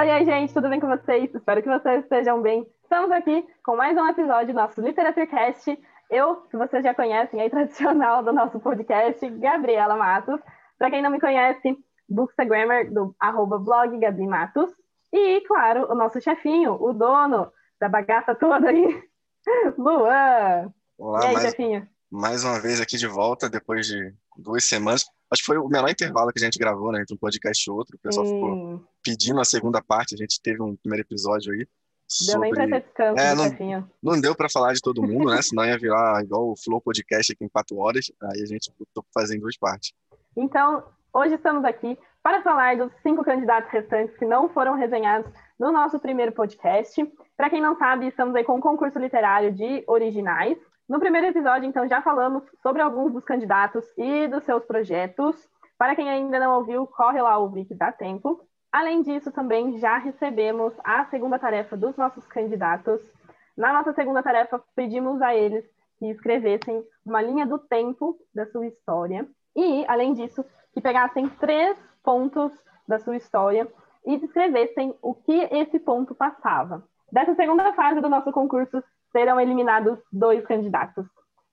Oi, oi, gente, tudo bem com vocês? Espero que vocês estejam bem. Estamos aqui com mais um episódio do nosso LiteraturCast. Eu, que vocês já conhecem, aí tradicional do nosso podcast, Gabriela Matos. Para quem não me conhece, Bookstagrammer do arroba blog Gabi Matos. E, claro, o nosso chefinho, o dono da bagaça toda aí, Luan. Olá, e aí, mais, chefinho? mais uma vez aqui de volta, depois de duas semanas. Acho que foi o menor intervalo que a gente gravou, né, entre um podcast e outro. O pessoal ficou Sim. Pedindo a segunda parte. A gente teve um primeiro episódio aí. Deu nem pra sobre- ter descanso É, não-. Não deu para falar de todo mundo, né? Senão ia virar igual o Flow Podcast aqui em quatro horas. Aí a gente fazer em duas partes. Então, hoje estamos aqui para falar dos cinco candidatos restantes que não foram resenhados no nosso primeiro podcast. Para quem não sabe, estamos aí com um concurso literário de originais. No primeiro episódio, então, já falamos sobre alguns dos candidatos e dos seus projetos. Para quem ainda não ouviu, corre lá ouvir que dá tempo. Além disso, também já recebemos a segunda tarefa dos nossos candidatos. Na nossa segunda tarefa, pedimos a eles que escrevessem uma linha do tempo da sua história. E, além disso, que pegassem três pontos da sua história e descrevessem o que esse ponto passava. Dessa segunda fase do nosso concurso, serão eliminados dois candidatos.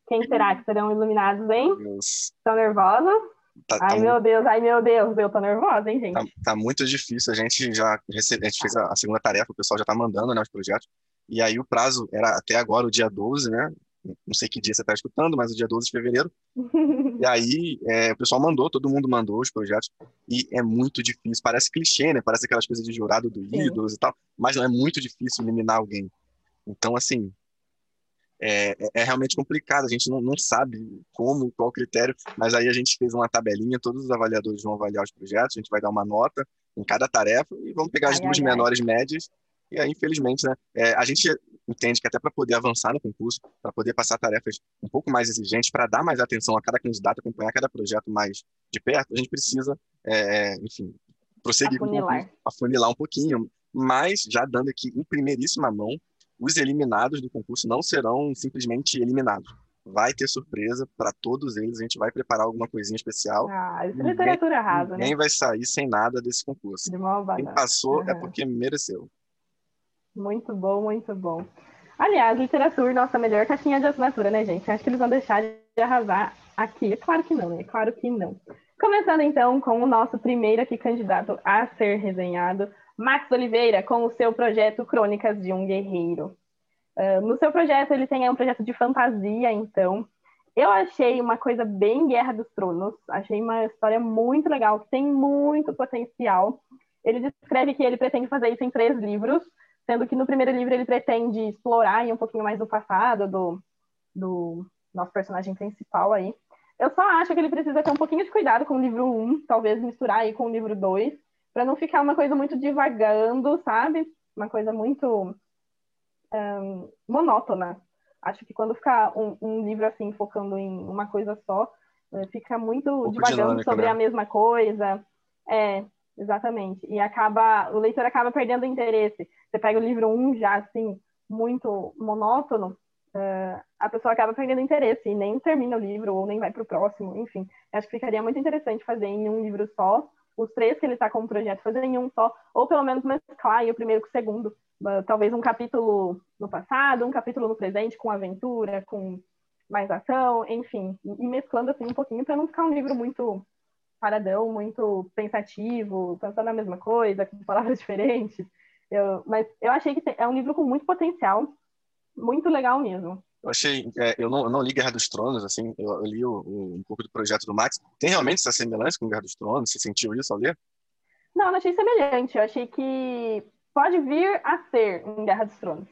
Quem será que serão eliminados, hein? Estão nervosos? Tá, tá Ai, mu- meu Deus, ai, meu Deus, eu tô nervosa, hein, gente? tá- tá muito difícil. A gente já recebe, a gente fez a, a segunda tarefa, o pessoal já está mandando né, os projetos. E aí o prazo era até agora, o dia 12, né? Não sei que dia você está escutando, mas o dia 12 de fevereiro. E aí, é, o pessoal mandou, todo mundo mandou os projetos, e é muito difícil. Parece clichê, né? Parece aquelas coisas de jurado do Sim. ídolos e tal, mas não é muito difícil eliminar alguém. Então, assim, é, é- é realmente complicado. A gente não, não sabe como, qual critério, mas aí a gente fez uma tabelinha, todos os avaliadores vão avaliar os projetos, a gente vai dar uma nota em cada tarefa e vamos pegar as Ai, duas ai, ai. menores médias. E aí, infelizmente, né? é, a gente entende que até para poder avançar no concurso, para poder passar tarefas um pouco mais exigentes, para dar mais atenção a cada candidato, acompanhar cada projeto mais de perto, a gente precisa, é, enfim, prosseguir com o Afunilar. concurso, afunilar um pouquinho. Mas, já dando aqui em primeiríssima mão, os eliminados do concurso não serão simplesmente eliminados. Vai ter surpresa para todos eles, a gente vai preparar alguma coisinha especial. Ah, isso é literatura rasa, né? Ninguém vai sair sem nada desse concurso. De mão Quem passou é Uhum. porque mereceu. Muito bom, muito bom. Aliás, literatura, nossa melhor caixinha de assinatura, né, gente? Acho que eles vão deixar de arrasar aqui. É claro que não, né? É claro que não. Começando então com o nosso primeiro aqui candidato a ser resenhado, Max Oliveira, com o seu projeto Crônicas de um Guerreiro. Ah, no seu projeto, ele tem um projeto de fantasia, então. Eu achei uma coisa bem Guerra dos Tronos. Achei uma história muito legal, tem muito potencial. Ele descreve que ele pretende fazer isso em três livros, sendo que no primeiro livro ele pretende explorar um pouquinho mais do passado do, do nosso personagem principal aí. Eu só acho que ele precisa ter um pouquinho de cuidado com o livro 1, talvez misturar aí com o livro 2, para não ficar uma coisa muito divagando, sabe? Uma coisa muito ahn, monótona. Acho que quando ficar um, um livro assim, focando em uma coisa só, eh, fica muito pouco divagando dinâmico, sobre né? a mesma coisa. É, exatamente. E acaba, o leitor acaba perdendo o interesse. Você pega o livro 1 já assim, muito monótono, eh, a pessoa acaba perdendo interesse e nem termina o livro ou nem vai para o próximo, enfim. Acho que ficaria muito interessante fazer em um livro só, os três que ele está com o projeto, fazer em um só, ou pelo menos mesclar o primeiro com o segundo. Uh, talvez um capítulo no passado, um capítulo no presente, com aventura, com mais ação, enfim, e mesclando assim um pouquinho para não ficar um livro muito paradão, muito pensativo, pensando na mesma coisa, com palavras diferentes. Eu- mas eu achei que é um livro com muito potencial, muito legal mesmo. Eu achei, é, eu, não, eu não li Guerra dos Tronos, assim, eu, eu li o- o- um pouco do projeto do Max. Tem realmente essa semelhança com Guerra dos Tronos? Você sentiu isso ao ler? Não, não achei semelhante. Eu achei que pode vir a ser em Guerra dos Tronos.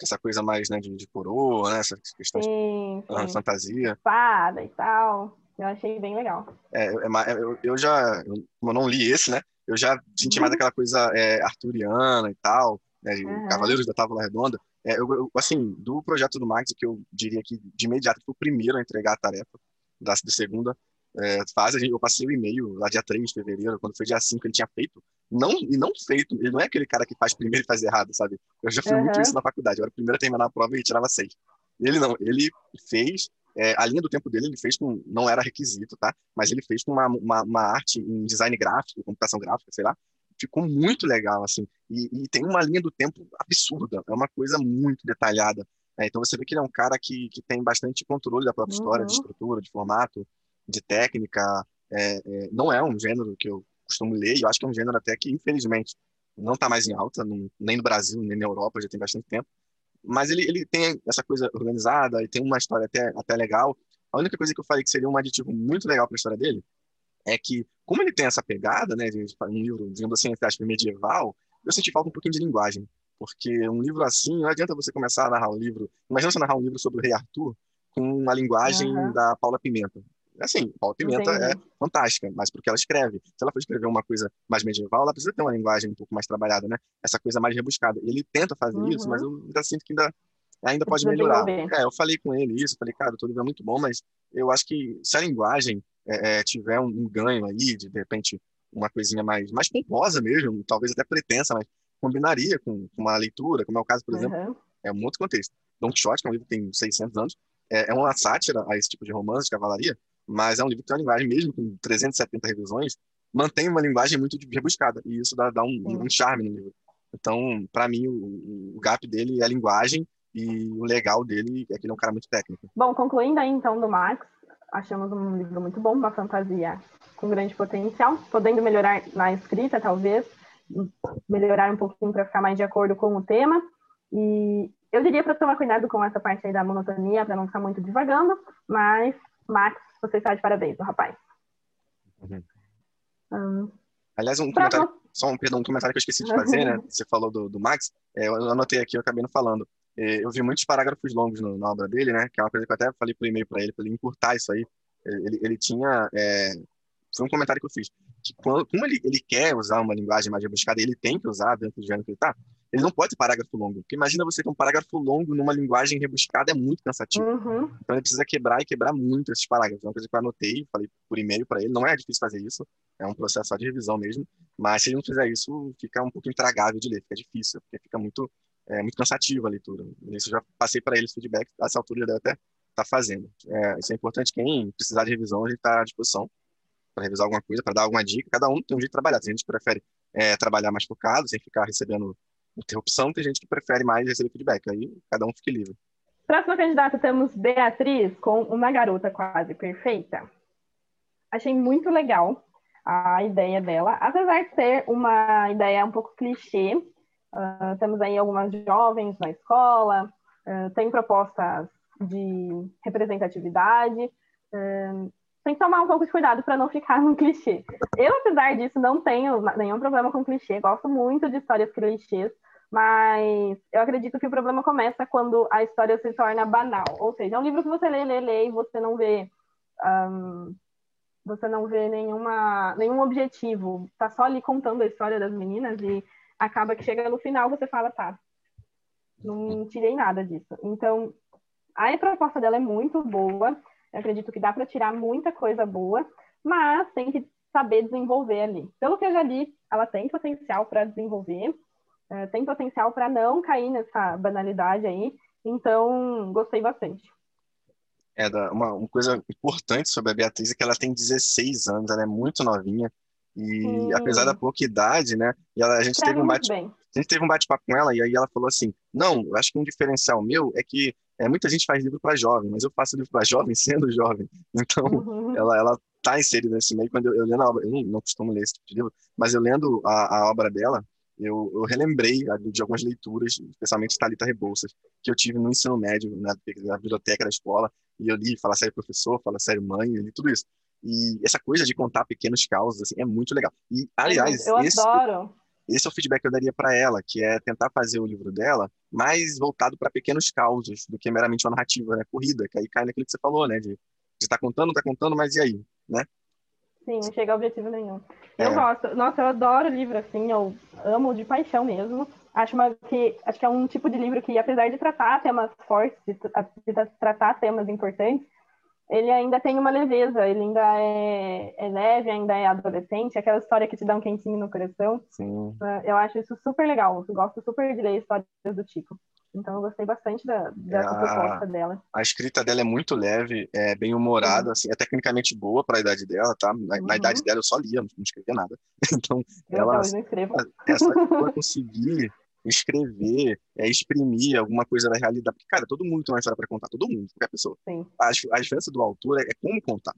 Essa coisa mais, né, de, de coroa, né, essa questão de Sim, ah, sim. fantasia. Espada e tal. Eu achei bem legal. É, é ma- eu, eu já, eu, como eu não li esse, né, eu já senti mais aquela coisa é, arturiana e tal, né, de Uhum. Cavaleiros da Távola Redonda. É, eu, eu, assim, do projeto do Max, o que eu diria que de imediato foi o primeiro a entregar a tarefa da, da segunda é, fase. Gente- Eu passei o e-mail lá dia 3 de fevereiro, quando foi dia 5 ele tinha feito. Não, e não feito, ele não é aquele cara que faz primeiro e faz errado, sabe? Eu já muito Uhum. isso na faculdade. Eu era o primeiro a terminar a prova e tirava seis. Ele não, ele fez é, a linha do tempo dele ele fez com, não era requisito, tá? Mas ele fez com uma, uma, uma arte em design gráfico, computação gráfica, sei lá. Ficou muito legal, assim. E, e, tem uma linha do tempo absurda, é uma coisa muito detalhada. É, então você vê que ele é um cara que, que tem bastante controle da própria história, de uhum. estrutura, de formato, de técnica. É, é, não é um gênero que eu costumo ler, e eu acho que é um gênero até que, infelizmente, não está mais em alta, não, nem no Brasil, nem na Europa, já tem bastante tempo. Mas ele, ele tem essa coisa organizada e tem uma história até, até legal. A única coisa que eu falei que seria um aditivo muito legal para a história dele é que, como ele tem essa pegada, né, de um livro, digamos assim, entre aspas, medieval, eu senti falta um pouquinho de linguagem. Porque um livro assim, não adianta você começar a narrar um livro. Imagina você narrar um livro sobre o Rei Arthur com a linguagem uhum. da Paula Pimenta. Assim, Paula Pimenta é Entendi. é fantástica, mas porque ela escreve. Se ela for escrever uma coisa mais medieval, ela precisa ter uma linguagem um pouco mais trabalhada, né? Essa coisa mais rebuscada. Ele tenta fazer uhum. isso, mas eu ainda sinto que ainda, ainda pode melhorar. É, eu falei com ele isso, falei, cara, o teu livro é muito bom, mas eu acho que se a linguagem é, é, tiver um, um, ganho aí, de, de repente, uma coisinha mais, mais pomposa mesmo, talvez até pretensa, mas combinaria com, com uma leitura, como é o caso, por exemplo, uhum. é um outro contexto. Don Quixote, que é um livro que tem 600 anos, é, é uma sátira a esse tipo de romance de cavalaria, mas é um livro que tem uma linguagem, mesmo com 370 revisões, mantém uma linguagem muito rebuscada, e isso dá, dá um, um, charme no livro. Então, para mim, o, o, gap dele é a linguagem, e o legal dele é que ele é um cara muito técnico. Bom, concluindo aí então do Max, achamos um livro muito bom, uma fantasia com grande potencial, podendo melhorar na escrita, talvez, melhorar um pouquinho para ficar mais de acordo com o tema. E eu diria para tomar cuidado com essa parte aí da monotonia, para não ficar muito divagando, mas, Max, você está de parabéns, o rapaz. Uhum. Um, Aliás, um comentário, só um, perdão, um comentário que eu esqueci de fazer, né? Você falou do, do Max, é, eu anotei aqui, eu acabei não falando. É, eu vi muitos parágrafos longos no, na obra dele, né? Que é uma coisa que eu até falei por e-mail para ele, para ele encurtar isso aí. Ele, ele tinha. É, foi um comentário que eu fiz. Que quando, como ele, ele quer usar uma linguagem mais rebuscada, ele tem que usar dentro do gênero que ele está, ele não pode ter parágrafo longo. Porque imagina você ter um parágrafo longo numa linguagem rebuscada, é muito cansativo. Uhum. Então ele precisa quebrar e quebrar muito esses parágrafos. É uma coisa que eu anotei, falei por e-mail para ele. Não é difícil fazer isso, é um processo só de revisão mesmo. Mas se ele não fizer isso, fica um pouco intragável de ler, fica difícil, porque fica muito é muito cansativo a leitura. Isso já passei para eles feedback, a essa altura ele deve até estar tá fazendo. É, isso é importante, quem precisar de revisão, a gente está à disposição para revisar alguma coisa, para dar alguma dica. Cada um tem um jeito de trabalhar. Tem gente que prefere é, trabalhar mais focado, sem ficar recebendo interrupção, tem gente que prefere mais receber feedback. Aí cada um fique livre. Próxima candidata temos Beatriz, com uma garota quase perfeita. Achei muito legal a ideia dela, apesar de ser uma ideia um pouco clichê, Uh, temos aí algumas jovens na escola, uh, tem propostas de representatividade. Uh, tem que tomar um pouco de cuidado para não ficar no clichê. Eu, apesar disso, não tenho nenhum problema com clichê, gosto muito de histórias clichês, mas eu acredito que o problema começa quando a história se torna banal. Ou seja, é um livro que você lê, lê, lê e você não vê. Um, você não vê nenhuma, nenhum objetivo. Tá só ali contando a história das meninas e acaba que chega no final você fala, tá, não tirei nada disso. Então, a proposta dela é muito boa, eu acredito que dá para tirar muita coisa boa, mas tem que saber desenvolver ali. Pelo que eu já li, ela tem potencial para desenvolver, é, tem potencial para não cair nessa banalidade aí, então gostei bastante. É, uma, uma coisa importante sobre a Beatriz é que ela tem 16 anos, ela é muito novinha, e hum. apesar da pouca idade, né? E ela, a gente teve um bate, a gente teve um bate-papo com ela e aí ela falou assim: "Não, eu acho que um diferencial meu é que é, muita gente faz livro para jovem, mas eu faço livro para jovem sendo jovem. Então, uhum. ela ela tá inserida nesse meio quando eu, eu lendo a obra, eu não, não costumo ler esse tipo de livro, mas eu lendo a, a obra dela, eu, eu relembrei de algumas leituras, especialmente Talita Rebouças, que eu tive no ensino médio, na, na biblioteca da escola, e eu li Fala Sério Professor, Fala Sério Mãe, eu li tudo isso. E essa coisa de contar pequenos causos assim, é muito legal. E, aliás, eu esse, adoro. esse é o feedback que eu daria para ela, que é tentar fazer o livro dela mais voltado para pequenos causos do que meramente uma narrativa, né? Corrida, que aí cai naquilo que você falou, né? De estar tá contando, está contando, mas e aí, né? Sim, não chega a objetivo nenhum. Eu é. gosto, nossa, eu adoro livro assim, eu amo de paixão mesmo. Acho, uma, que, acho que é um tipo de livro que, apesar de tratar temas fortes, de, de tratar temas importantes, ele ainda tem uma leveza, ele ainda é, é, leve, ainda é adolescente, aquela história que te dá um quentinho no coração. Sim. Ah, eu acho isso super legal, eu gosto super de ler histórias do tipo. Então eu gostei bastante da, dessa é, proposta dela. A escrita dela é muito leve, é bem humorada, uhum. assim, é tecnicamente boa para a idade dela, tá? Na, uhum. na, idade dela eu só lia, não escrevia nada. Então, eu ela não escrevo. essa conseguir escrever, é, exprimir alguma coisa da realidade. Porque, cara, todo mundo tem uma história para contar, todo mundo, qualquer pessoa. Sim. A, a diferença do autor é, é como contar.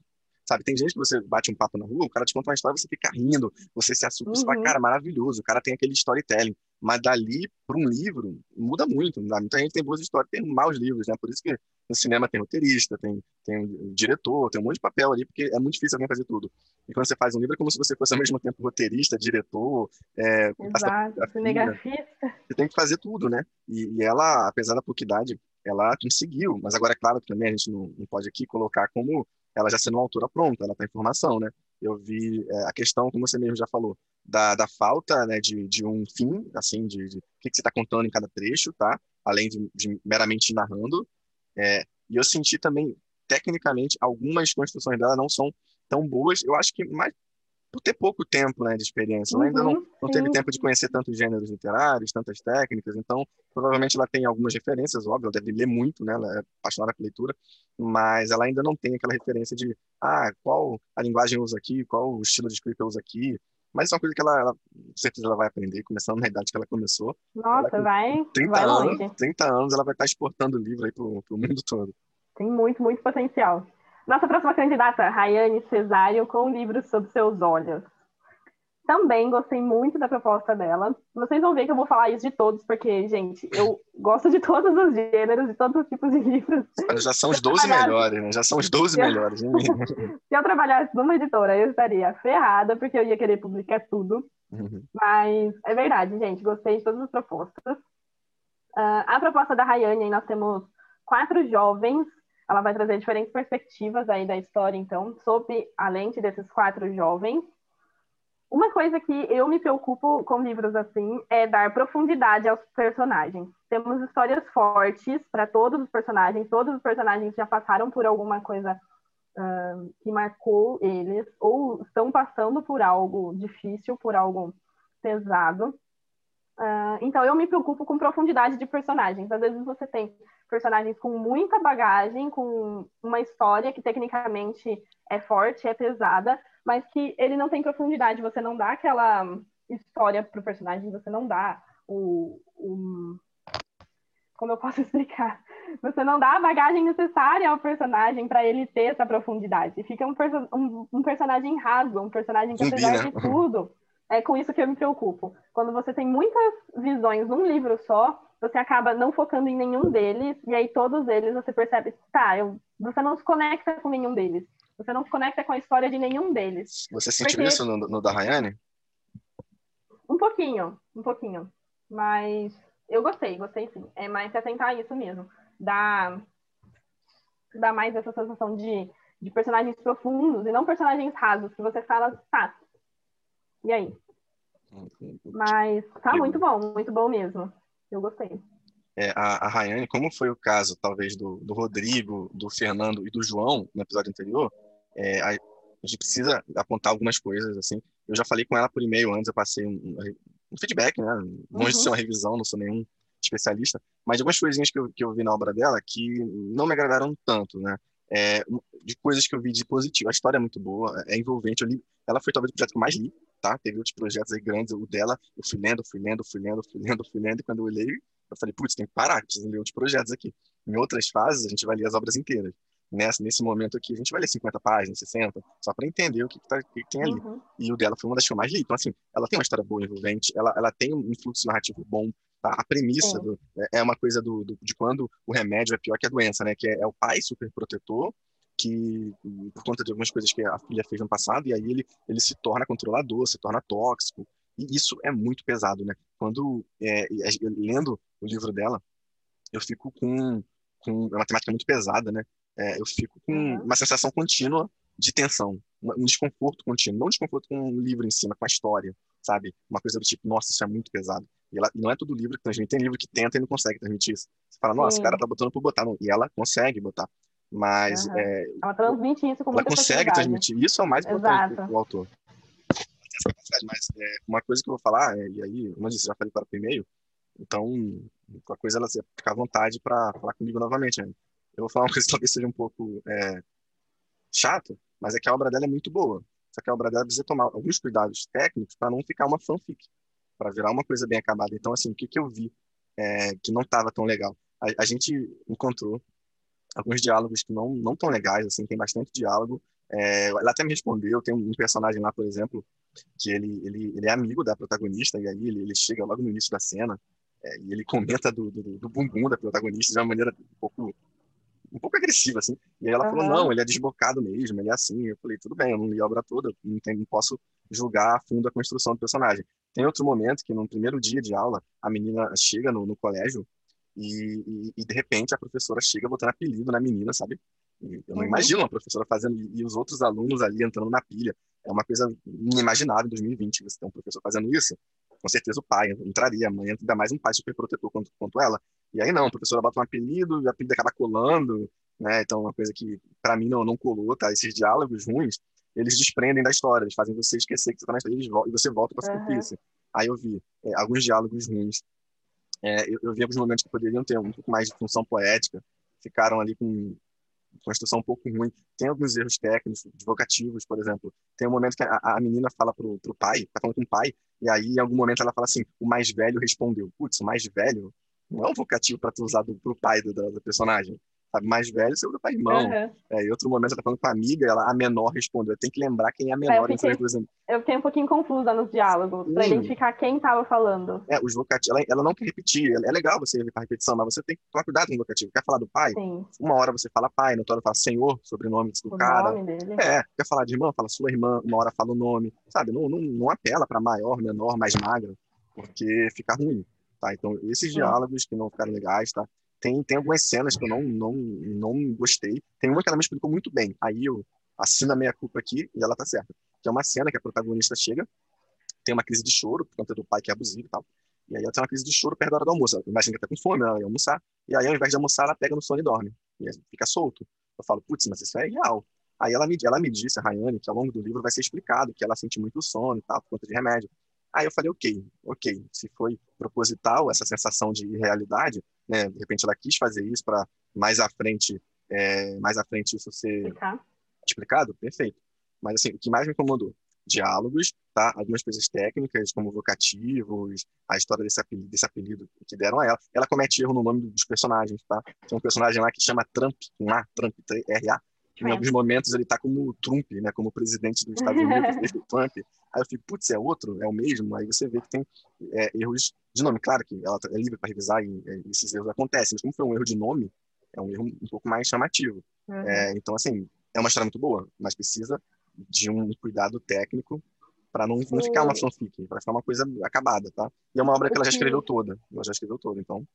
Sabe, tem gente que você bate um papo na rua, o cara te conta uma história, você fica rindo, você se assusta, uhum. você fala, uhum. cara, maravilhoso, o cara tem aquele storytelling. Mas dali para um livro, muda muito. Muita gente tem boas histórias, tem maus livros, né? Por isso que no cinema tem roteirista, tem, tem diretor, tem um monte de papel ali, porque é muito difícil alguém fazer tudo. E quando você faz um livro, é como se você fosse ao mesmo tempo roteirista, diretor, é, Exato, cinegrafista. Você tem que fazer tudo, né? E, e, ela, apesar da pouca idade, ela conseguiu. Mas agora, é claro que também a gente não, não pode aqui colocar como ela já sendo uma autora pronta, ela está em formação, né? Eu vi é, a questão, como você mesmo já falou, da, da falta né, de, de um fim, assim, de, de o que, que você está contando em cada trecho, tá? Além de, de meramente narrando. É, e eu senti também, tecnicamente, algumas construções dela não são tão boas. Eu acho que mais por ter pouco tempo né, de experiência. Ela ainda não, uhum, não teve tempo de conhecer tantos gêneros literários, tantas técnicas, então provavelmente ela tem algumas referências, óbvio, ela deve ler muito, né, ela é apaixonada por leitura, mas ela ainda não tem aquela referência de ah, qual a linguagem eu uso aqui, qual o estilo de escrita eu uso aqui, mas é uma coisa que ela, ela com certeza ela vai aprender, começando na idade que ela começou. Nossa, ela, vai, 30 vai anos, longe. 30 anos ela vai estar exportando o livro aí pro, pro mundo todo. Tem muito, muito potencial. Nossa próxima candidata, Rayane Cesário, com livros sob seus olhos. Também gostei muito da proposta dela. Vocês vão ver que eu vou falar isso de todos, porque, gente, eu gosto de todos os gêneros, de todos os tipos de livros. Já são os 12 melhores, né? Já são os 12 melhores. Se eu trabalhasse numa editora, eu estaria ferrada, porque eu ia querer publicar tudo. Uhum. Mas é verdade, gente, gostei de todas as propostas. Uh, a proposta da Rayane, nós temos quatro jovens ela vai trazer diferentes perspectivas aí da história, então, sob a lente desses quatro jovens. Uma coisa que eu me preocupo com livros assim é dar profundidade aos personagens. Temos histórias fortes para todos os personagens, todos os personagens já passaram por alguma coisa uh, que marcou eles, ou estão passando por algo difícil, por algo pesado. Uh, então, eu me preocupo com profundidade de personagens. Às vezes você tem personagens com muita bagagem, com uma história que tecnicamente é forte, é pesada, mas que ele não tem profundidade. Você não dá aquela história pro personagem, você não dá o, o como eu posso explicar? Você não dá a bagagem necessária ao personagem para ele ter essa profundidade. Fica um, perso um, um personagem raso, um personagem que, apesar de tudo, é com isso que eu me preocupo. Quando você tem muitas visões num livro só, você acaba não focando em nenhum deles, e aí todos eles você percebe, tá, eu, você não se conecta com nenhum deles. Você não se conecta com a história de nenhum deles. Você sentiu Porque... isso no, no da Rayane? Um pouquinho, um pouquinho. Mas eu gostei, gostei sim. É mais se atentar a isso mesmo. Dá, dá mais essa sensação de, de personagens profundos e não personagens rasos, que você fala, tá, e aí? Mas tá muito bom, muito bom mesmo. Eu gostei. É, a, a Rayane, como foi o caso, talvez, do, do Rodrigo, do Fernando e do João no episódio anterior, é, a, gente precisa apontar algumas coisas, assim. Eu já falei com ela por e-mail antes, eu passei um, um feedback, né? Longe uhum. de ser uma revisão, não sou nenhum especialista, mas algumas coisinhas que eu, que eu vi na obra dela que não me agradaram tanto, né? É, de coisas que eu vi de positivo. A história é muito boa, é envolvente. Eu li, ela foi talvez o projeto que eu mais li, tá? Teve outros projetos aí grandes, o dela, eu fui lendo, fui lendo, fui lendo, fui lendo, fui lendo, e quando eu olhei, eu falei, putz, tem que parar, preciso ler outros projetos aqui. Em outras fases, a gente vai ler as obras inteiras. Nessa, nesse momento aqui, a gente vai ler 50 páginas, 60, só para entender o que, que, tá, que, que tem ali. Uhum. E o dela foi uma das que eu mais li. Então, assim, ela tem uma história boa, envolvente, ela, ela tem um fluxo narrativo bom, tá? A premissa do, é, é uma coisa do, do, de quando o remédio é pior que a doença, né? Que é, é o pai super protetor que por conta de algumas coisas que a filha fez no passado, e aí ele, ele se torna controlador, se torna tóxico, e isso é muito pesado, né? Quando, é, lendo o livro dela, eu fico com, com é uma temática muito pesada, né? É, eu fico com uhum. uma sensação contínua de tensão, um desconforto contínuo, não um desconforto com o livro em cima, com a história, sabe? Uma coisa do tipo, nossa, isso é muito pesado. E, ela, e não é todo livro que transmite, tem livro que tenta e não consegue transmitir isso. Você fala, nossa, o cara tá botando por botar, não. e ela consegue botar. Mas Aham. é, Ela transmite isso com ela consegue transmitir. Isso é o mais importante Exato. do autor. Mas é, uma coisa que eu vou falar, é, e aí, como eu disse, já falei para o e-mail, então, qualquer coisa, ela fica à vontade para falar comigo novamente. né? Eu vou falar uma coisa que talvez seja um pouco é, chato, mas é que a obra dela é muito boa. Só que a obra dela precisa tomar alguns cuidados técnicos para não ficar uma fanfic, para virar uma coisa bem acabada. Então, assim, o que, que eu vi é, que não estava tão legal? A, a gente encontrou alguns diálogos que não não tão legais, assim, tem bastante diálogo. É, ela até me respondeu, tem um personagem lá, por exemplo, que ele, ele, ele é amigo da protagonista, e aí ele, ele chega logo no início da cena, é, e ele comenta do, do, do bumbum da protagonista de uma maneira um pouco, um pouco agressiva, assim. E aí ela falou, Aham. não, ele é desbocado mesmo, ele é assim. Eu falei, tudo bem, eu não li a obra toda, não, tem, não posso julgar a fundo a construção do personagem. Tem outro momento que, no primeiro dia de aula, a menina chega no, no colégio e, e, e, de repente, a professora chega botando apelido na menina, sabe? E eu não Uhum. imagino uma professora fazendo, e os outros alunos ali entrando na pilha. É uma coisa inimaginável em 2020, você ter um professor fazendo isso. Com certeza o pai entraria, a mãe, ainda mais um pai super protetor quanto, quanto ela. E aí não, a professora bota um apelido, e o apelido acaba colando, né? Então, uma coisa que para mim não, não colou, tá? Esses diálogos ruins, eles desprendem da história, eles fazem você esquecer que você tá na história e você volta para a Aham. superfície. Aí eu vi é, alguns diálogos ruins. É, eu, eu vi alguns momentos que poderiam ter um pouco mais de função poética, ficaram ali com construção um pouco ruim. Tem alguns erros técnicos, vocativos, por exemplo. Tem um momento que a, a menina fala pro, pro pai, tá falando com o pai, e aí em algum momento ela fala assim: o mais velho respondeu. Putz, o mais velho não é um vocativo para tu usar do, pro pai do, da personagem. Sabe, mais velho você usa para irmão. Aham. É, em outro momento ela tá falando com a amiga, ela, a menor respondeu. Tem que lembrar quem é a menor eu entre as duas. Eu fiquei um pouquinho confusa nos diálogos, pra identificar quem tava falando. É, os vocativos, ela, ela não quer repetir. É legal você evitar repetição, mas você tem que tomar cuidado com o vocativo. Quer falar do pai? Sim, Uma hora você fala pai, na outra hora fala senhor, sobrenome do o cara. nome dele. É, quer falar de irmã? Fala sua irmã, uma hora fala o nome, sabe? Não, não, não apela para maior, menor, mais magra, porque fica ruim, tá? Então, esses Sim. diálogos que não ficaram legais, tá? Tem, tem algumas cenas que eu não, não, não gostei. Tem uma que ela me explicou muito bem. Aí eu assino a minha culpa aqui e ela tá certa. Que é uma cena que a protagonista chega, tem uma crise de choro por conta do pai que é abusivo e tal. E aí ela tem uma crise de choro perto da hora do almoço. Ela imagina que tá com fome, ela ia almoçar. E aí, ao invés de almoçar, ela pega no sono e dorme. E fica solto. Eu falo, putz, mas isso é real. Aí ela me, ela me disse, a Rayane, que ao longo do livro vai ser explicado que ela sente muito sono e tal, por conta de remédio. Aí eu falei, ok, ok, se foi proposital essa sensação de irrealidade, né, de repente ela quis fazer isso para mais à frente, é, mais à frente isso ser Ficar. explicado, perfeito. Mas assim, o que mais me incomodou, diálogos, tá? Algumas coisas técnicas, como vocativos, a história desse apelido, desse apelido que deram a ela. Ela comete erro no nome dos personagens, tá? Tem um personagem lá que chama Trump, com A, Trump, R-A. Em Trump. alguns momentos ele tá como Trump, né? Como presidente dos Estados Unidos, Trump. Aí eu fico, putz, é outro? É o mesmo? Aí você vê que tem é, erros de nome. Claro que ela é livre para revisar e, e esses erros acontecem, mas como foi um erro de nome, é um erro um pouco mais chamativo. Uhum. É, então, assim, é uma história muito boa, mas precisa de um cuidado técnico para não, não ficar uma fanfic, para ficar uma coisa acabada, tá? E é uma obra que ela já escreveu toda, ela já escreveu toda, então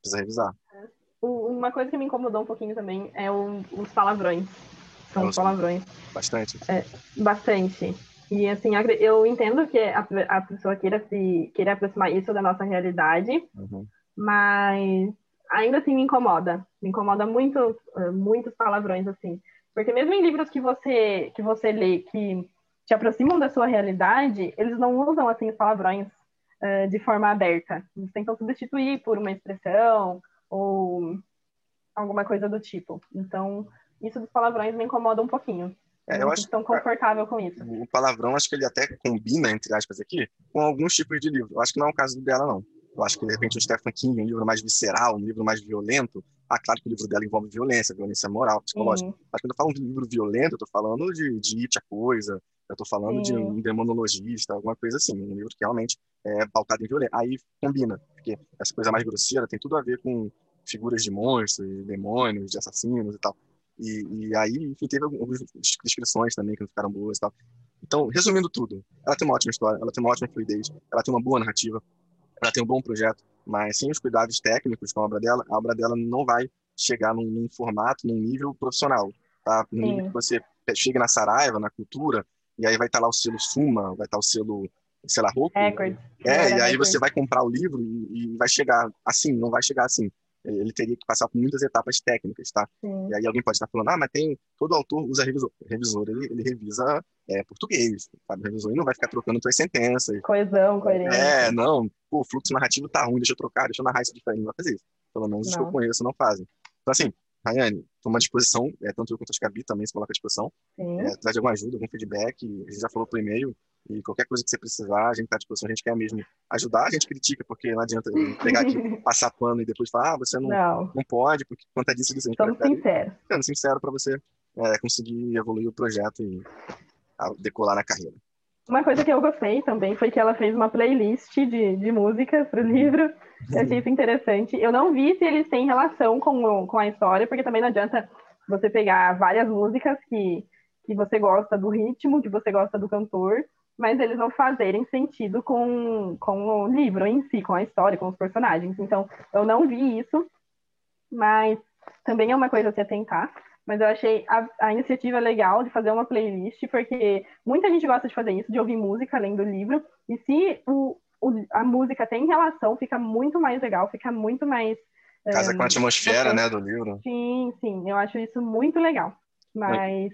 precisa revisar. O- Uma coisa que me incomodou um pouquinho também é o- os palavrões. São os palavrões. Bastante. Bastante. E assim, eu entendo que a, pessoa queira se queira aproximar isso da nossa realidade, Uhum. mas ainda assim me incomoda. Me incomoda muito, eh, muitos palavrões assim. Porque mesmo em livros que você que você lê que te aproximam da sua realidade, eles não usam assim os palavrões eh, de forma aberta. Eles tentam substituir por uma expressão ou alguma coisa do tipo. Então, isso dos palavrões me incomoda um pouquinho. É, eu acho tão confortável com isso. o palavrão, acho que ele até combina, entre aspas, aqui, com alguns tipos de livro. Eu acho que não é o caso dela, não. Eu acho que, de repente, o Stephen King, um livro mais visceral, um livro mais violento. Ah, claro que o livro dela envolve violência, violência moral, psicológica. Sim. Mas quando eu falo de livro violento, eu tô falando de, de It a Coisa, eu tô falando de Sim. um demonologista, alguma coisa assim. Um livro que realmente é pautado em violência. Aí combina, porque essa coisa mais grosseira tem tudo a ver com figuras de monstros, de demônios, de assassinos e tal. E, e aí, enfim, teve algumas descrições também que não ficaram boas e tal. Então, resumindo tudo, ela tem uma ótima história, ela tem uma ótima fluidez, ela tem uma boa narrativa, ela tem um bom projeto, mas sem os cuidados técnicos com a obra dela, a obra dela não vai chegar num, num formato, num nível profissional, tá? No nível Sim. que você chega na Saraiva, na cultura, e aí vai estar lá o selo Suma, vai estar o selo, sei lá, Roku. Record. É, e aí Record. você vai comprar o livro e, e vai chegar assim, não vai chegar assim. Ele teria que passar por muitas etapas técnicas, tá? Sim. E aí alguém pode estar falando, ah, mas tem, todo autor usa revisor. Revisor, ele, ele revisa é, português, sabe? O revisor não vai ficar trocando suas sentenças. Coesão, coerência. É, não, pô, o fluxo narrativo tá ruim, deixa eu trocar, deixa eu narrar isso diferente, não vai fazer isso. Pelo menos os que eu Não. conheço não fazem. Então, assim, Rayane, toma à disposição, é, tanto eu quanto a Gabi também se coloca à disposição. É, traz alguma ajuda, algum feedback, a gente já falou por e-mail, e qualquer coisa que você precisar, a gente está à disposição, a gente quer mesmo ajudar, a gente critica, porque não adianta pegar aqui, passar pano e depois falar, ah, você não, Não, não pode, porque conta disso, disso, somos prefere sinceros. sendo sincero para você é, conseguir evoluir o projeto e decolar na carreira. Uma coisa que eu gostei também foi que ela fez uma playlist de, de músicas para o livro. Eu achei isso interessante. Eu não vi se eles têm relação com, com a história, porque também não adianta você pegar várias músicas que, que você gosta do ritmo, que você gosta do cantor, mas eles não fazerem sentido com, com o livro em si, com a história, com os personagens. Então, eu não vi isso, mas também é uma coisa a se atentar. Mas eu achei a, a iniciativa legal de fazer uma playlist, porque muita gente gosta de fazer isso, de ouvir música além do livro. E se o, o- a música tem relação, fica muito mais legal, fica muito mais. Casa eh, com a atmosfera, né, do livro. Sim, sim, eu acho isso muito legal. Mas.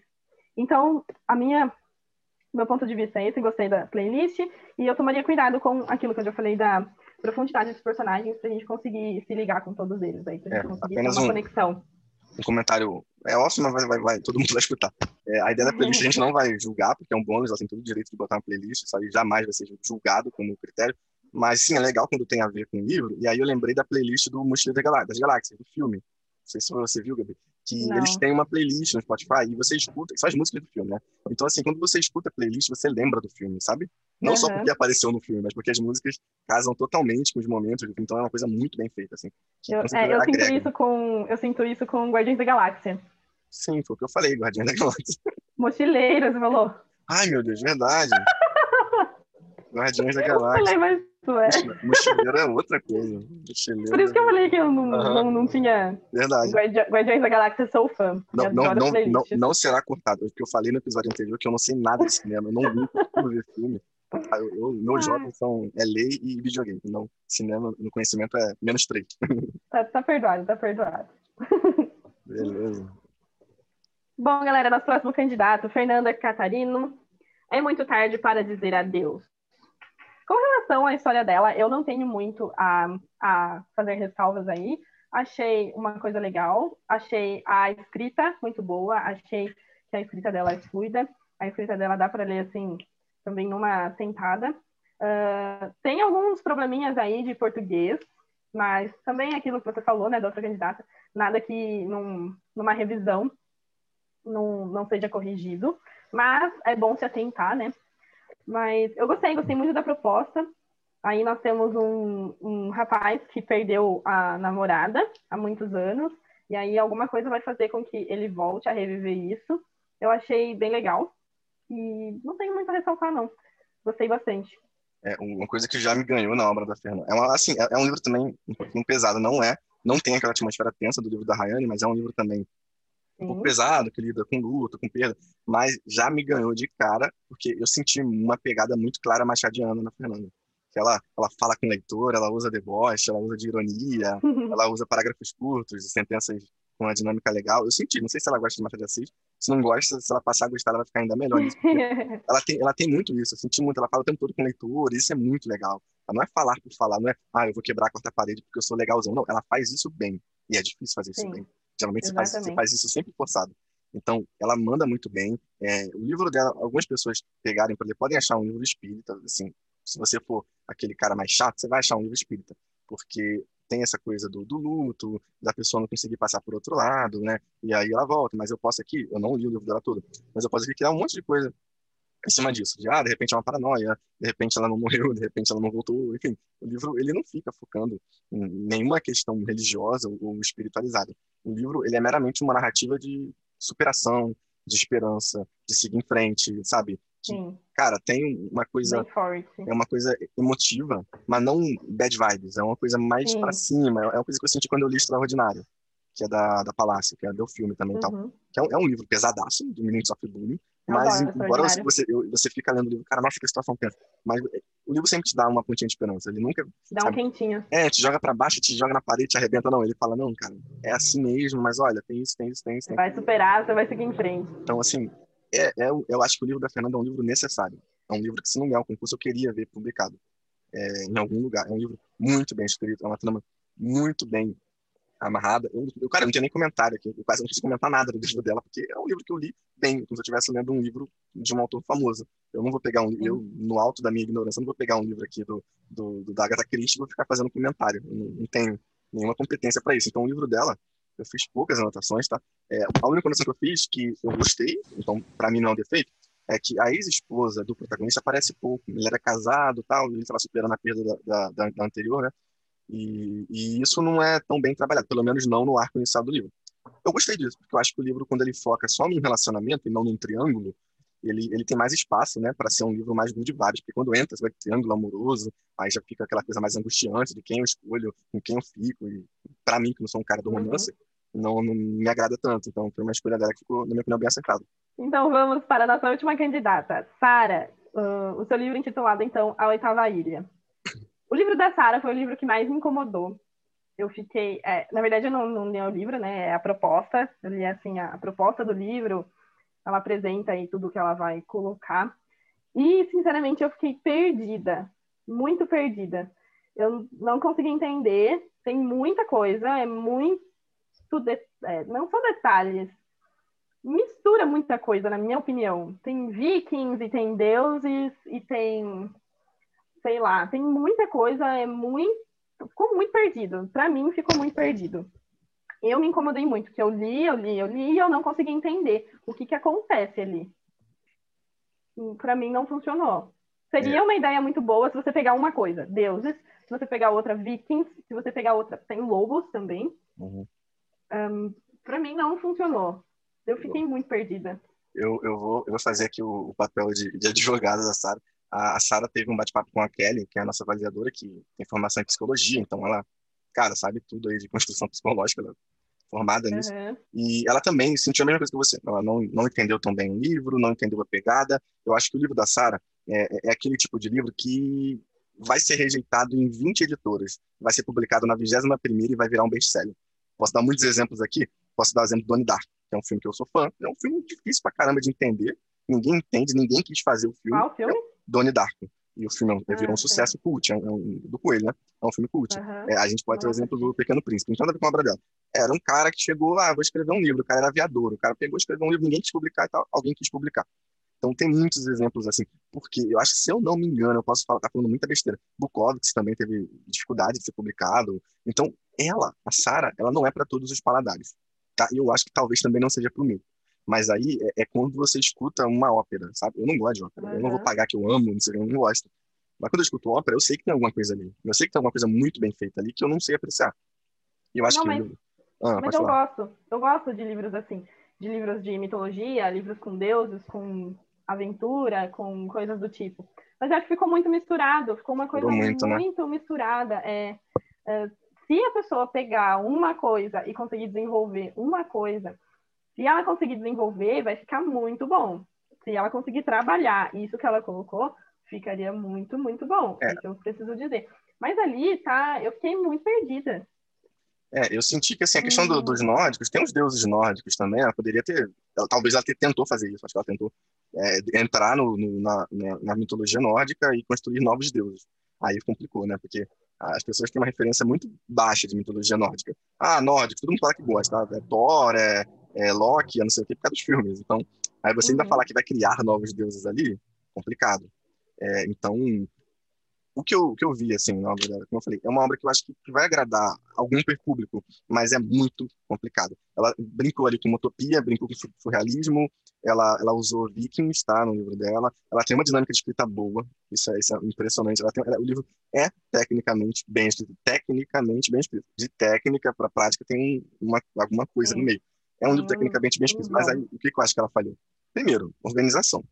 Então, a minha. Meu ponto de vista é esse, gostei da playlist, e eu tomaria cuidado com aquilo que eu já falei da profundidade dos personagens, pra gente conseguir se ligar com todos eles aí, pra gente É, conseguir ter uma um- conexão. Um comentário é ótimo, mas vai, vai, vai, todo mundo vai escutar. É, a ideia da playlist a gente não vai julgar, porque é um bônus, ela tem todo o direito de botar uma playlist, isso aí jamais vai ser julgado como critério. Mas sim, é legal quando tem a ver com o livro. E aí eu lembrei da playlist do Mochileiro das Galáxias, do filme. Não sei se você viu, Gabi. Que Não. eles têm uma playlist no Spotify e você escuta, são as músicas do filme, né? Então, assim, quando você escuta a playlist, você lembra do filme, sabe? Não só Aham. porque apareceu no filme, mas porque as músicas casam totalmente com os momentos. Então é uma coisa muito bem feita, assim. Eu, certeza é, eu sinto isso com. Eu sinto isso com Guardiões da Galáxia. Sim, foi o que eu falei, Guardião da Galáxia. Mochileiros, você falou. Ai, meu Deus, verdade. Guardiões da Eu Galáxia. falei, mas isso é. Mochileiro é outra coisa. Mochileiro. Por isso que eu falei que eu não, não, não tinha. Verdade. Guardi- Guardiões da Galáxia, sou fã. Não, não, não, não, não será cortado. Porque eu falei no episódio anterior que eu não sei nada de cinema. Eu não vi como ver filme. Ah, eu- eu- meus Ah. jogos são é lei e videogame. Não, cinema no conhecimento é menos três. Tá, tá perdoado, tá perdoado. Beleza. Bom, galera, nosso próximo candidato, Fernanda Catarino. É muito tarde para dizer adeus. Com relação à história dela, eu não tenho muito a, a fazer ressalvas aí. Achei uma coisa legal, achei a escrita muito boa, achei que a escrita dela é fluida, a escrita dela dá para ler assim, também numa sentada. Ah, tem alguns probleminhas aí de português, mas também aquilo que você falou, né, da outra candidata, nada que num, numa revisão não, não seja corrigido, mas é bom se atentar, né? Mas eu gostei, gostei muito da proposta. Aí nós temos um, um rapaz que perdeu a namorada há muitos anos, e aí alguma coisa vai fazer com que ele volte a reviver isso. Eu achei bem legal. E não tenho muito a ressaltar, não. Gostei bastante. É uma coisa que já me ganhou na obra da Fernanda. É, uma, assim, é, é um livro também um pouquinho pesado, não é? Não tem aquela atmosfera tensa do livro da Rayane, mas é um livro também um pouco pesado, que lida com luta, com perda, mas já me ganhou de cara, porque eu senti uma pegada muito clara machadiana na Fernanda. Ela, ela fala com o leitor, ela usa deboche, ela usa de ironia, ela usa parágrafos curtos, sentenças com uma dinâmica legal. Eu senti, não sei se ela gosta de Machado de Assis, se não gosta, se ela passar a gostar, ela vai ficar ainda melhor nisso. ela tem, ela tem muito isso, eu senti muito, ela fala o tempo todo com o leitor, e isso é muito legal. Ela não é falar por falar, não é, ah, eu vou quebrar a quarta parede porque eu sou legalzão. Não, ela faz isso bem, e é difícil fazer isso Sim. bem. Geralmente você faz, você faz isso sempre forçado. Então, ela manda muito bem. É, o livro dela, algumas pessoas pegarem para ler, podem achar um livro espírita, assim, se você for aquele cara mais chato, você vai achar um livro espírita, porque tem essa coisa do, do luto, da pessoa não conseguir passar por outro lado, né? E aí ela volta, mas eu posso aqui, eu não li o livro dela todo, mas eu posso aqui criar um monte de coisa em cima disso. De, ah, de repente é uma paranoia, de repente ela não morreu, de repente ela não voltou, enfim. O livro, ele não fica focando em nenhuma questão religiosa ou, espiritualizada. O livro, ele é meramente uma narrativa de superação, de esperança, de seguir em frente, sabe? Sim, Cara, tem uma coisa é uma coisa emotiva, mas não bad vibes, é uma coisa mais pra cima, é uma coisa que eu senti quando eu li Extraordinário, que é da, da Palácio, que é do filme também e tal. Uhum. Que é um, é um livro pesadaço, do Minutes of Bullying, mas adoro embora você, você, você fica lendo o livro, cara, nossa, que situação tensa. Mas o livro sempre te dá uma pontinha de esperança. Ele nunca. Dá um quentinho. É, te joga para baixo, te joga na parede, te arrebenta. Não, ele fala, não, cara, é assim mesmo, mas olha, tem isso, tem isso, tem isso. Tem vai superar, você vai seguir em frente. Então, assim, é, é, eu acho que o livro da Fernanda é um livro necessário. É um livro que, se não ganhar o concurso, eu queria ver publicado é, em algum lugar. É um livro muito bem escrito, é uma trama muito bem amarrada. Eu, eu, cara, não tinha nem comentário aqui, eu quase não quis comentar nada do livro dela, porque é um livro que eu li bem, como se eu estivesse lendo um livro de um autor famoso. Eu não vou pegar um eu no alto da minha ignorância, não vou pegar um livro aqui do, do, do da Agatha Christie e vou ficar fazendo comentário. Eu não, não tenho nenhuma competência para isso. Então, o livro dela, eu fiz poucas anotações, tá? É, a única anotação que eu fiz, que eu gostei, então, para mim não é um defeito, é que a ex-esposa do protagonista aparece pouco. Ele era casado tal, ele estava superando a perda da, da, da anterior, né? E, e, isso não é tão bem trabalhado, pelo menos não no arco inicial do livro. Eu gostei disso, porque eu acho que o livro, quando ele foca só num relacionamento e não num triângulo, ele, ele tem mais espaço, né, para ser um livro mais de vários, porque quando entra, você vai triângulo amoroso, aí já fica aquela coisa mais angustiante de quem eu escolho, com quem eu fico, e para mim, que não sou um cara do uhum. romance, uhum. não, não me agrada tanto, então foi uma escolha dela que ficou, na minha opinião, bem acertada. Então vamos para a nossa última candidata, Sara, uh, o seu livro intitulado, então, A Oitava Ilha. O livro da Sara foi o livro que mais me incomodou. Eu fiquei. É, na verdade, eu não, não li o livro, né? É a proposta. Eu li assim, a, a proposta do livro. Ela apresenta aí tudo que ela vai colocar. E, sinceramente, eu fiquei perdida. Muito perdida. Eu não consegui entender. Tem muita coisa, é muito. De, é, não são detalhes, mistura muita coisa, na minha opinião. Tem vikings e tem deuses e tem sei lá, tem muita coisa, é muito. Ficou muito perdido. Para mim, ficou muito perdido. Eu me incomodei muito, porque eu li, eu li, eu li e eu não consegui entender o que, que acontece ali. Para mim, não funcionou. Seria é. uma ideia muito boa se você pegar uma coisa, deuses, se você pegar outra, vikings, se você pegar outra, tem lobos também. Uhum. Um, para mim, não funcionou. Eu fiquei muito perdida. Eu, eu, vou, eu vou fazer aqui o, o papel de, de advogada da Sara a, a Sara teve um bate-papo com a Kelly, que é a nossa avaliadora, que tem formação em psicologia, então ela, cara, sabe tudo aí de construção psicológica, ela é formada nisso. Uhum. E ela também sentiu a mesma coisa que você. Ela não, não entendeu tão bem o livro, não entendeu a pegada. Eu acho que o livro da Sara é, é aquele tipo de livro que vai ser rejeitado em 20 editoras, vai ser publicado na 21 primeira e vai virar um best-seller. Posso dar muitos exemplos aqui. Posso dar o exemplo do Donnie Dark, que é um filme que eu sou fã. É um filme difícil pra caramba de entender. Ninguém entende, ninguém quis fazer o filme. Qual filme? É, Donnie Darko. E o filme é, virou um ah, sucesso cult, é um, do Coelho, né? É um filme cult. Uhum. É, a gente pode ter o exemplo do Pequeno Príncipe, não tem nada a ver com a obra dela. Era um cara que chegou, ah, vou escrever um livro, o cara era aviador, o cara pegou, escreveu um livro, ninguém quis publicar e tal, alguém quis publicar. Então tem muitos exemplos assim, porque eu acho que se eu não me engano, eu posso falar, tá falando muita besteira. Bukowski também teve dificuldade de ser publicado. Então ela, a Sara, ela não é para todos os paladares, tá? E eu acho que talvez também não seja para o meu. Mas aí é, é, quando você escuta uma ópera, sabe? Eu não gosto de ópera. Uhum. Eu não vou pagar que eu amo, não sei, eu não gosto. Mas quando eu escuto ópera, eu sei que tem alguma coisa ali. Eu sei que tem alguma coisa muito bem feita ali que eu não sei apreciar. E eu acho não, que. Mas, eu... ah, mas eu falar. gosto. Eu gosto de livros assim. De livros de mitologia, livros com deuses, com aventura, com coisas do tipo. Mas acho que ficou muito misturado. Ficou uma coisa muito, né? muito né? misturada. É, é, se a pessoa pegar uma coisa e conseguir desenvolver uma coisa se ela conseguir desenvolver, vai ficar muito bom. Se ela conseguir trabalhar isso que ela colocou, ficaria muito, muito bom. É. Isso eu preciso dizer. Mas ali, tá, eu fiquei muito perdida. É, eu senti que assim, a questão do, dos nórdicos, tem os deuses nórdicos também, ela poderia ter, ela, talvez ela tentou fazer isso, acho que ela tentou é, entrar no, no, na, na, mitologia nórdica e construir novos deuses. Aí complicou, né? Porque as pessoas têm uma referência muito baixa de mitologia nórdica. Ah, nórdico, todo mundo fala que gosta, tá? é Thor, é, é, Loki, não sei o que, por causa dos filmes. Então, aí você uhum. ainda falar que vai criar novos deuses ali, complicado. É, então, o que, eu, o que eu vi, assim, na obra dela, como eu falei, é uma obra que eu acho que, vai agradar algum público, mas é muito complicado. Ela brincou ali com utopia, brincou com surrealismo, ela, ela usou vikings, tá, no livro dela, ela tem uma dinâmica de escrita boa, isso é, isso é impressionante. Ela tem, ela, o livro é tecnicamente bem escrito, tecnicamente bem escrito. De técnica para prática tem uma, alguma coisa no meio. É um livro tecnicamente bem escrito, mas aí o que, eu acho que ela falhou? Primeiro, organização.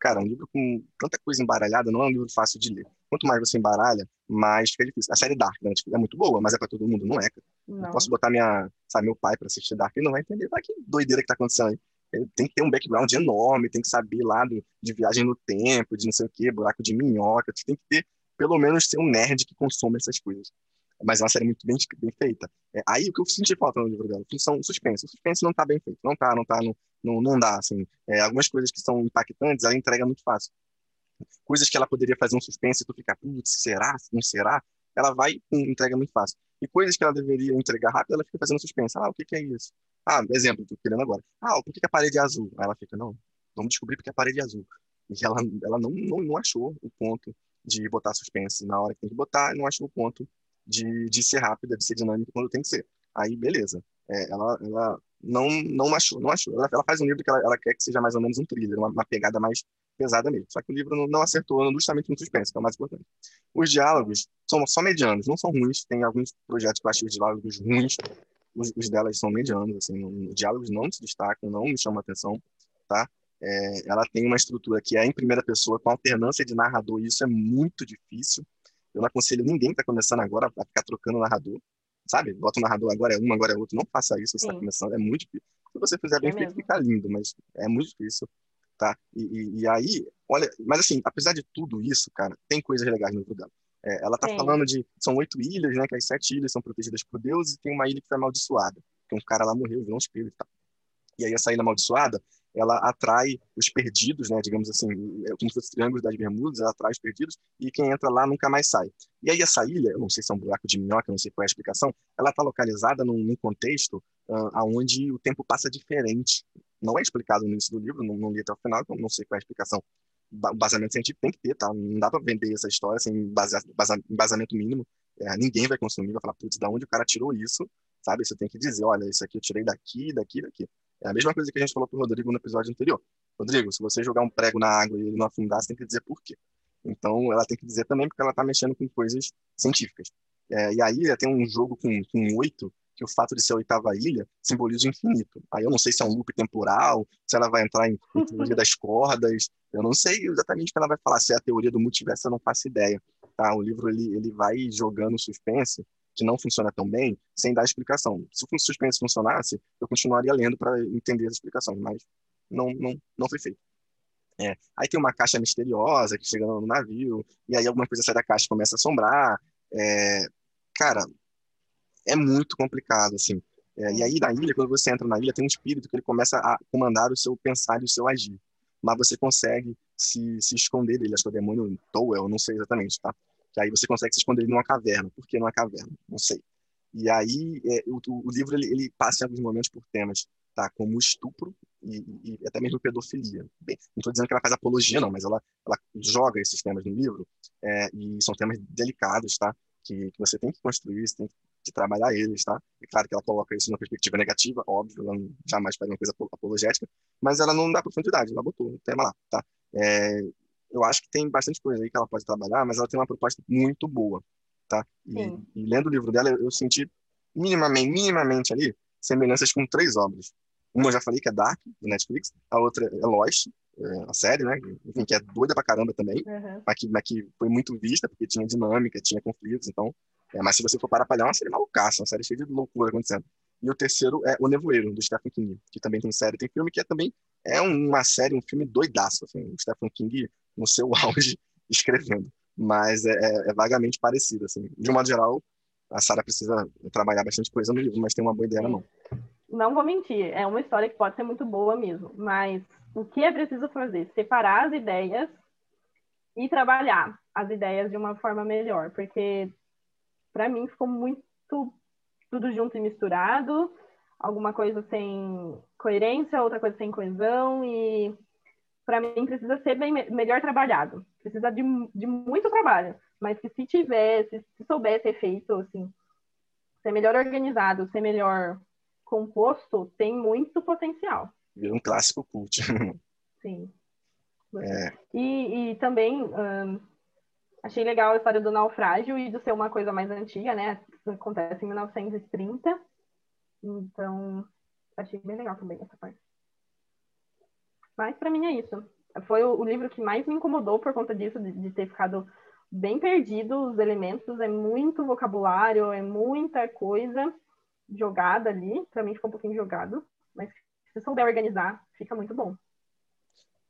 Cara, um livro com tanta coisa embaralhada não é um livro fácil de ler. Quanto mais você embaralha, mais fica difícil. A série Dark, né? Tipo, é muito boa, mas é para todo mundo, não é. Não. Eu posso botar minha, sabe, meu pai para assistir Dark, ele não vai entender. Ah, que doideira que tá acontecendo aí. Ele tem que ter um background enorme, tem que saber lá do, de viagem no tempo, de não sei o quê, buraco de minhoca, tem que ter pelo menos ser um nerd que consome essas coisas. Mas é uma série muito bem, bem feita. É, aí o que eu senti falta no livro dela, são suspense. O suspense não tá bem feito, não tá, não tá, não, não, não dá, assim. É, algumas coisas que são impactantes, ela entrega muito fácil. Coisas que ela poderia fazer um suspense e tu ficar, putz, será? Não será? Ela vai e entrega muito fácil. E coisas que ela deveria entregar rápido, ela fica fazendo suspense. Ah, o que, que é isso? Ah, exemplo, tô querendo agora. Ah, por que, que a parede é azul? Aí ela fica, não, vamos descobrir porque a parede é azul. E ela, ela não, não, não achou o ponto de botar suspense na hora que tem que botar, não achou o ponto de, de ser rápida, de ser dinâmica quando tem que ser. Aí, beleza. É, ela, ela não, não achou, não achou. Ela, ela faz um livro que ela, ela, quer que seja mais ou menos um thriller, uma, uma pegada mais pesada mesmo. Só que o livro não, não acertou justamente no suspense, que é o mais importante. Os diálogos são só medianos, não são ruins. Tem alguns projetos que eu achei os diálogos ruins. Os, os delas são medianos, assim, não, os diálogos não se destacam, não me chamam atenção, tá? É, ela tem uma estrutura que é em primeira pessoa, com alternância de narrador, e isso é muito difícil. Eu não aconselho ninguém que está começando agora a ficar trocando narrador, sabe? Bota o narrador agora é um, agora é outro. Não faça isso, você está começando, é muito difícil. Se você fizer bem é feito, fica lindo, mas é muito difícil, tá? E, e, e, aí, olha, mas assim, apesar de tudo isso, cara, tem coisas legais no livro dela. É, ela tá Sim. falando de, são oito ilhas, né, que as sete ilhas são protegidas por Deus e tem uma ilha que foi amaldiçoada, que um cara lá morreu, virou um espírito e tal. E aí essa ilha amaldiçoada, ela atrai os perdidos, né, digamos assim, é como se fosse triângulos das Bermudas, ela atrai os perdidos e quem entra lá nunca mais sai. E aí essa ilha, eu não sei se é um buraco de minhoca, não sei qual é a explicação, ela está localizada num, num contexto uh, onde o tempo passa diferente. Não é explicado no início do livro, não, não li até o final, então não sei qual é a explicação. O baseamento científico tem que ter, tá? Não dá para vender essa história sem base, baseamento mínimo. É, ninguém vai consumir, vai falar, putz, da onde o cara tirou isso, sabe? Você tem que dizer, olha, isso aqui eu tirei daqui, daqui, daqui. É a mesma coisa que a gente falou para o Rodrigo no episódio anterior. Rodrigo, se você jogar um prego na água e ele não afundar, você tem que dizer por quê. Então, ela tem que dizer também porque ela está mexendo com coisas científicas. É, e a ilha tem um jogo com, com oito, que o fato de ser a oitava ilha simboliza o infinito. Aí eu não sei se é um loop temporal, se ela vai entrar em, em teoria das cordas, eu não sei exatamente o que ela vai falar. Se é a teoria do multiverso, eu não faço ideia. Tá? O livro ele, ele vai jogando suspense que não funciona tão bem, sem dar explicação. Se o suspense funcionasse, eu continuaria lendo para entender as explicações, mas não, não, não foi feito. É. Aí tem uma caixa misteriosa que chega no navio, e aí alguma coisa sai da caixa e começa a assombrar. É, cara, é muito complicado, assim. É, e aí na ilha, quando você entra na ilha, tem um espírito que ele começa a comandar o seu pensar e o seu agir. Mas você consegue se, se esconder dele. Acho que é o demônio Towel, não sei exatamente, tá? Que aí você consegue se esconder numa caverna. Por que numa caverna? Não sei. E aí é, o, o, livro ele, ele, passa em alguns momentos por temas, tá? Como estupro e, e até mesmo pedofilia. Bem, não estou dizendo que ela faz apologia, não, mas ela, ela joga esses temas no livro é, e são temas delicados, tá? Que, que, você tem que construir, você tem que trabalhar eles, tá? É claro que ela coloca isso numa perspectiva negativa, óbvio, ela jamais faz uma coisa apologética, mas ela não dá profundidade, ela botou o tema lá, tá? É, eu acho que tem bastante coisa aí que ela pode trabalhar, mas ela tem uma proposta muito boa, tá? E, e lendo o livro dela, eu, eu, senti minimamente, minimamente ali semelhanças com três obras. Uma eu já falei que é Dark, do Netflix, a outra é Lost, é, a série, né? Enfim, que é doida pra caramba também, uhum. mas, que, mas que foi muito vista, porque tinha dinâmica, tinha conflitos, então... É, mas se você for parar pra olhar, é uma série malucaça, uma série cheia de loucura acontecendo. E o terceiro é O Nevoeiro, do Stephen King, que também tem série, tem filme, que é também é uma série, um filme doidaço, assim, o Stephen King no seu auge escrevendo. Mas é, é, é, vagamente parecido, assim. De um modo geral, a Sara precisa trabalhar bastante coisa no livro, mas tem uma boa ideia na mão. Não vou mentir, é uma história que pode ser muito boa mesmo, mas o que é preciso fazer? Separar as ideias e trabalhar as ideias de uma forma melhor, porque para mim ficou muito tudo junto e misturado, alguma coisa sem coerência, outra coisa sem coesão e para mim, precisa ser bem melhor trabalhado. Precisa de, de muito trabalho. Mas que se tivesse, se soubesse ser feito, assim, ser melhor organizado, ser melhor composto, tem muito potencial. Vira um clássico cult. Sim. É. E, e também um, achei legal a história do naufrágio e de ser uma coisa mais antiga, né? Acontece em 1930. Então, achei bem legal também essa parte. Mas para mim é isso. Foi o, o, livro que mais me incomodou por conta disso, de, de ter ficado bem perdido os elementos, é muito vocabulário, é muita coisa jogada ali. Para mim ficou um pouquinho jogado, mas se souber organizar, fica muito bom.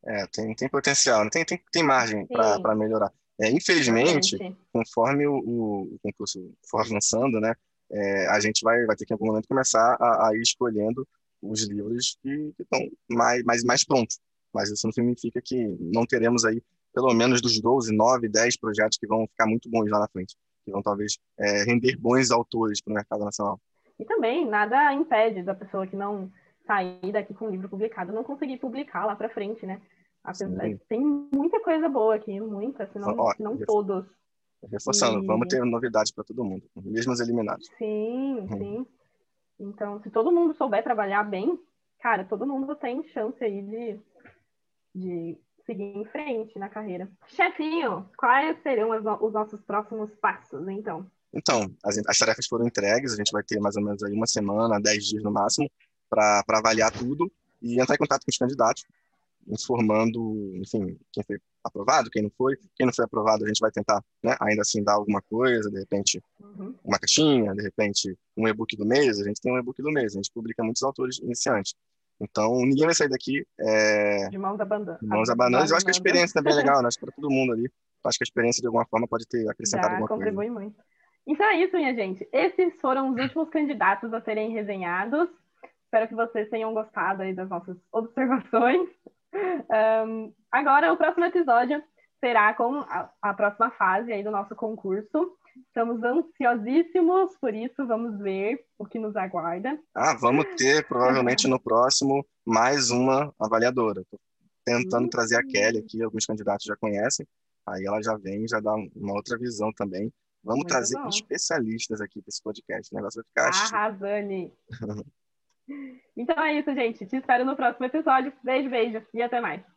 É, tem, tem potencial, né? tem, tem, tem margem para melhorar. É, infelizmente, conforme o, o, concurso for avançando, né, é, a gente vai, vai ter que em algum momento começar a, a ir escolhendo os livros que, que estão mais, mais, mais prontos. Mas isso não significa que não teremos aí pelo menos dos 12, 9, 10 projetos que vão ficar muito bons lá na frente, que vão talvez é, render bons autores para o mercado nacional. E também nada impede da pessoa que não sair daqui com o livro publicado não conseguir publicar lá para frente, né? tem muita coisa boa aqui, muita, se não, Ó, se não todos. Reforçando, e... vamos ter novidades para todo mundo, mesmo os eliminados. Sim, hum. sim. Então, se todo mundo souber trabalhar bem, cara, todo mundo tem chance aí de, de seguir em frente na carreira. Chefinho, quais seriam os nossos próximos passos, então? Então, as, as, tarefas foram entregues, a gente vai ter mais ou menos aí uma semana, dez dias no máximo, para avaliar tudo e entrar em contato com os candidatos informando, enfim, quem foi aprovado, quem não foi. Quem não foi aprovado, a gente vai tentar, né, ainda assim, dar alguma coisa, de repente, uhum. uma caixinha, de repente, um e-book do mês. A gente tem um e-book do mês, a gente publica muitos autores iniciantes. Então, ninguém vai sair daqui é... de mãos abanando. De mãos abanando. Eu acho que a experiência também é legal, né? Acho que para todo mundo ali. Acho que a experiência, de alguma forma, pode ter acrescentado Já alguma contribui coisa. muito. Então é isso, minha gente. Esses foram os últimos candidatos a serem resenhados. Espero que vocês tenham gostado aí das nossas observações. Um, agora, o próximo episódio será com a, a, próxima fase aí do nosso concurso. Estamos ansiosíssimos por isso, vamos ver o que nos aguarda. Ah, vamos ter provavelmente no próximo mais uma avaliadora. Tô tentando trazer a uhum. Kelly aqui, alguns candidatos já conhecem, aí ela já vem, já dá uma outra visão também. Vamos Muito trazer bom. especialistas aqui para esse podcast. O negócio vai ficar. Arrasane! Então é isso, gente. Te espero no próximo episódio. Beijo, beijo e até mais.